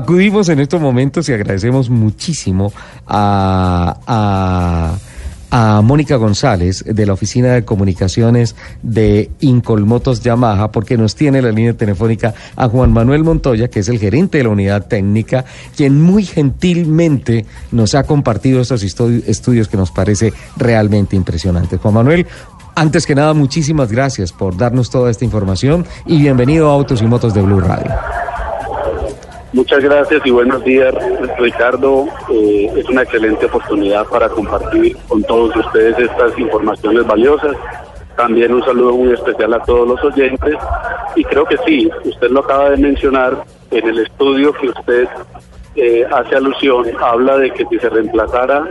Acudimos en estos momentos y agradecemos muchísimo a, a, Mónica González de la Oficina de Comunicaciones de Incolmotos Yamaha porque nos tiene la línea telefónica a Juan Manuel Montoya, que es el gerente de la unidad técnica, quien muy gentilmente nos ha compartido estos estu- estudios que nos parece realmente impresionantes. Juan Manuel, antes que nada, muchísimas gracias por darnos toda esta información y bienvenido a Autos y Motos de Blue Radio. Muchas gracias y buenos días, Ricardo. Eh, es una excelente oportunidad para compartir con todos ustedes estas informaciones valiosas. También un saludo muy especial a todos los oyentes. Y creo que sí, usted lo acaba de mencionar en el estudio que usted eh, hace alusión, habla de que si se reemplazara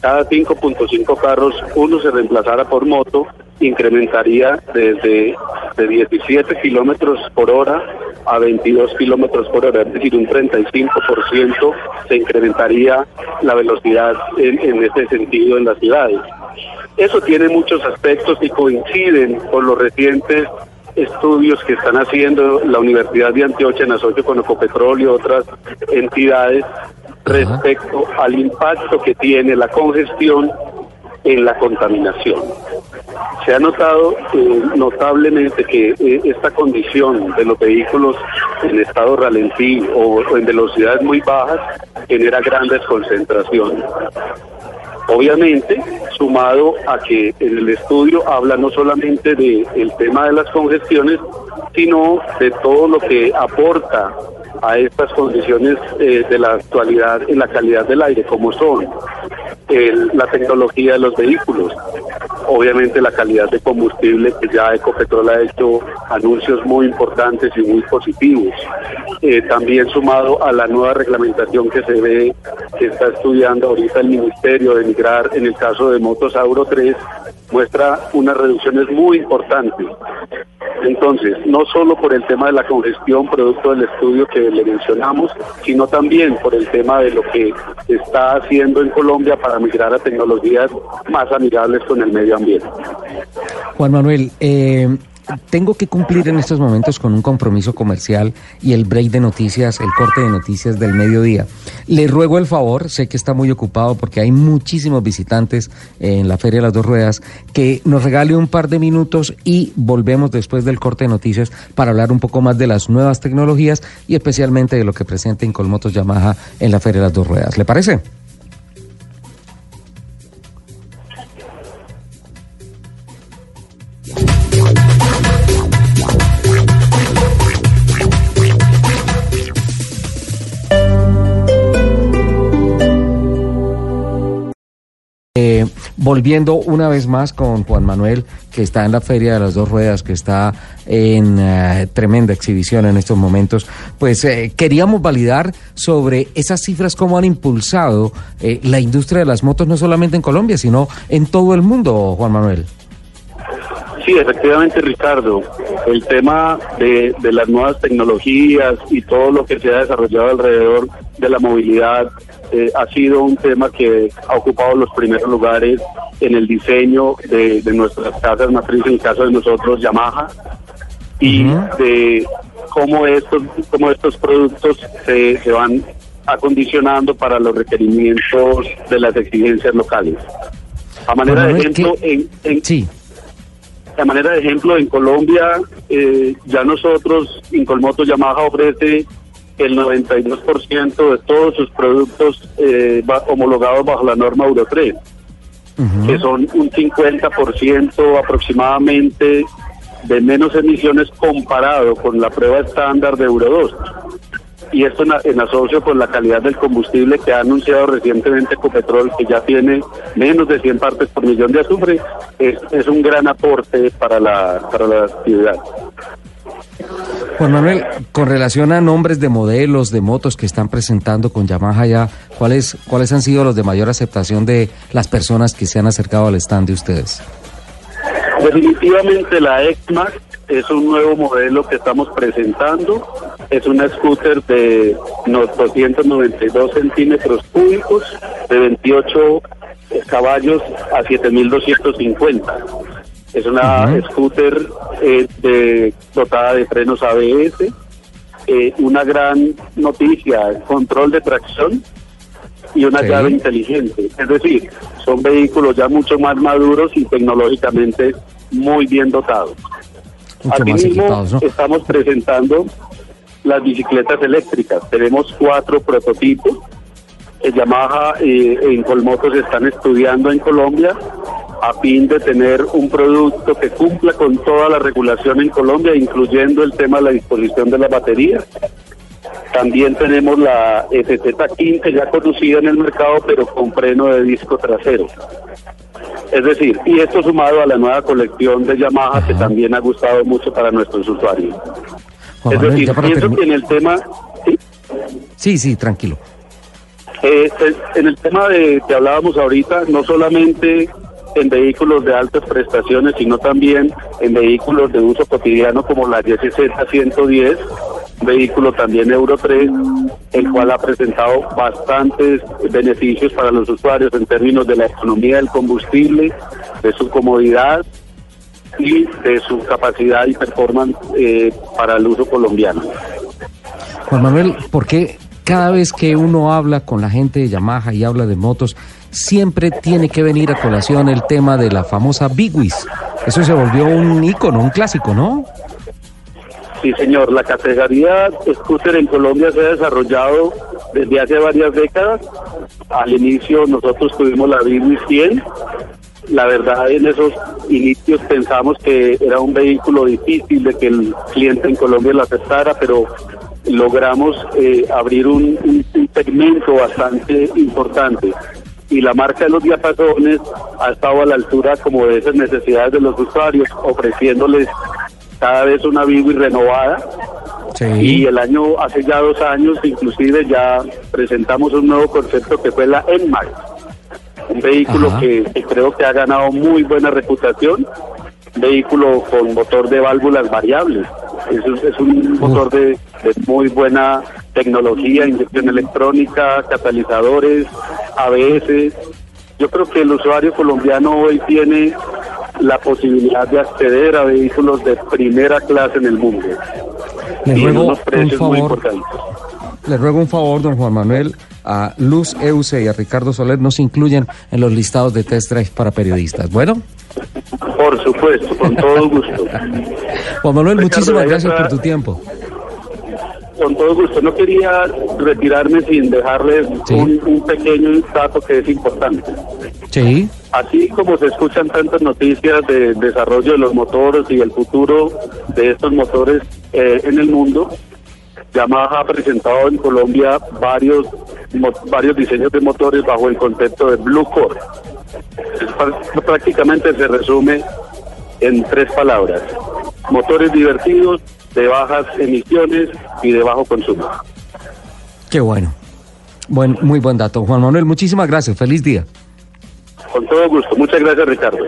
cada 5.5 carros, uno se reemplazara por moto, incrementaría desde de 17 kilómetros por hora a 22 kilómetros por hora, es decir, un 35% se incrementaría la velocidad en, en ese sentido en las ciudades. Eso tiene muchos aspectos y coinciden con los recientes estudios que están haciendo la Universidad de Antioquia en asocio con Ecopetrol y otras entidades respecto al impacto que tiene la congestión en la contaminación. Se ha notado eh, notablemente que eh, esta condición de los vehículos en estado ralentí o, en velocidades muy bajas genera grandes concentraciones. Obviamente, sumado a que en el estudio habla no solamente del el tema de las congestiones, sino de todo lo que aporta a estas condiciones eh, de la actualidad en la calidad del aire, como son el- la tecnología de los vehículos, obviamente la calidad de combustible, que ya Ecopetrol ha hecho anuncios muy importantes y muy positivos. Eh, también sumado a la nueva reglamentación que se ve, que está estudiando ahorita el Ministerio de Migrar, en el caso de motos Euro 3, muestra unas reducciones muy importantes. Entonces, no solo por el tema de la congestión, producto del estudio que le mencionamos, sino también por el tema de lo que está haciendo en Colombia para migrar a tecnologías más amigables con el medio ambiente. Juan Manuel, eh, tengo que cumplir en estos momentos con un compromiso comercial y el break de noticias, el corte de noticias del mediodía. Le ruego el favor, sé que está muy ocupado porque hay muchísimos visitantes en la Feria de las Dos Ruedas, que nos regale un par de minutos y volvemos después del corte de noticias para hablar un poco más de las nuevas tecnologías y especialmente de lo que presenta Incolmotos Yamaha en la Feria de las Dos Ruedas. ¿Le parece? Volviendo una vez más con Juan Manuel, que está en la Feria de las Dos Ruedas, que está en eh, tremenda exhibición en estos momentos, pues eh, queríamos validar sobre esas cifras, cómo han impulsado eh, la industria de las motos, no solamente en Colombia, sino en todo el mundo, Juan Manuel. Sí, efectivamente, Ricardo. El tema de, de las nuevas tecnologías y todo lo que se ha desarrollado alrededor de la movilidad eh, ha sido un tema que ha ocupado los primeros lugares en el diseño de, de nuestras casas matrices, en el caso de nosotros, Yamaha, y de cómo estos, cómo estos productos se, se van acondicionando para los requerimientos de las exigencias locales. A manera de ejemplo, ¿qué- en, en, Sí. A manera de ejemplo, en Colombia eh, ya nosotros, Incolmoto Yamaha ofrece el 92% de todos sus productos eh, homologados bajo la norma Euro 3, que son un 50% aproximadamente de menos emisiones comparado con la prueba estándar de Euro 2. Y esto en, en asocio con la calidad del combustible que ha anunciado recientemente Ecopetrol, que ya tiene menos de 100 partes por millón de azufre, es, es un gran aporte para la, para la actividad. Juan Manuel, con relación a nombres de modelos de motos que están presentando con Yamaha ya, ¿cuáles, ¿cuáles han sido los de mayor aceptación de las personas que se han acercado al stand de ustedes? Definitivamente la X-Max es un nuevo modelo que estamos presentando. Es una scooter de 292 centímetros cúbicos, de 28 caballos a 7250. Es una scooter eh, de, dotada de frenos ABS. Eh, una gran noticia, control de tracción y una Sí. llave inteligente. Es decir, son vehículos ya mucho más maduros y tecnológicamente muy bien dotados. Mucho más Asimismo, equipados, ¿no? estamos presentando las bicicletas eléctricas. Tenemos cuatro prototipos. que Yamaha y en Colmotos están estudiando en Colombia a fin de tener un producto que cumpla con toda la regulación en Colombia, incluyendo el tema de la disposición de la batería. También tenemos la FZ15 ya conocida en el mercado, pero con freno de disco trasero. Es decir, y esto sumado a la nueva colección de Yamaha que también ha gustado mucho para nuestros usuarios. Juan es Manuel, decir, pienso que en el tema, ¿sí? Sí, sí, tranquilo. Eh, en el tema de que hablábamos ahorita, no solamente en vehículos de altas prestaciones, sino también en vehículos de uso cotidiano como la YCZ 110, un vehículo también Euro 3, el cual ha presentado bastantes beneficios para los usuarios en términos de la economía del combustible, de su comodidad y de su capacidad y performance eh, para el uso colombiano. Juan Manuel, ¿por qué cada vez que uno habla con la gente de Yamaha y habla de motos, siempre tiene que venir a colación el tema de la famosa Big Wiz? Eso se volvió un ícono, un clásico, ¿no? Sí, señor. La categoría scooter en Colombia se ha desarrollado desde hace varias décadas. Al inicio nosotros tuvimos la Big 100. La verdad, en esos inicios pensamos que era un vehículo difícil de que el cliente en Colombia lo aceptara, pero logramos eh, abrir un, un- un segmento bastante importante. Y la marca de los diapasones ha estado a la altura como de esas necesidades de los usuarios, ofreciéndoles cada vez una Biwi renovada. Y el año, hace ya dos años, inclusive ya presentamos un nuevo concepto que fue la NMAX, un vehículo que, que creo que ha ganado muy buena reputación, un vehículo con motor de válvulas variables, es, un- es un motor de, de muy buena tecnología, inyección electrónica, catalizadores, ABS. Yo creo que el usuario colombiano hoy tiene la posibilidad de acceder a vehículos de primera clase en el mundo Le y en ruego unos un precios muy favor, importantes. le ruego un favor, don Juan Manuel, a Luz Euse y a Ricardo Soler no se incluyen en los listados de test drive para periodistas. Bueno, Por supuesto, con todo gusto. Juan Manuel, Ricardo, muchísimas gracias por tu tiempo. Con todo gusto. No quería retirarme sin dejarles Sí. un, un pequeño dato que es importante. Sí, Así como se escuchan tantas noticias de desarrollo de los motores y el futuro de estos motores eh, en el mundo, Yamaha ha presentado en Colombia varios mo- varios diseños de motores bajo el concepto de Blue Core. Prácticamente se resume en tres palabras: motores divertidos, de bajas emisiones y de bajo consumo. qué bueno. Buen, muy buen dato. Juan Manuel, muchísimas gracias. Feliz día. Con todo gusto. Muchas gracias, Ricardo.